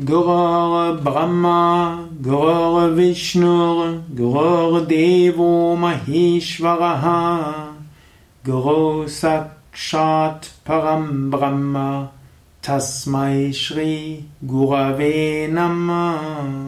गुगौ Brahma, गो Vishnu गुः Devo महेश्वरः गुः साक्षात् Param ब्रह्म तस्मै Shri Gurave Namah.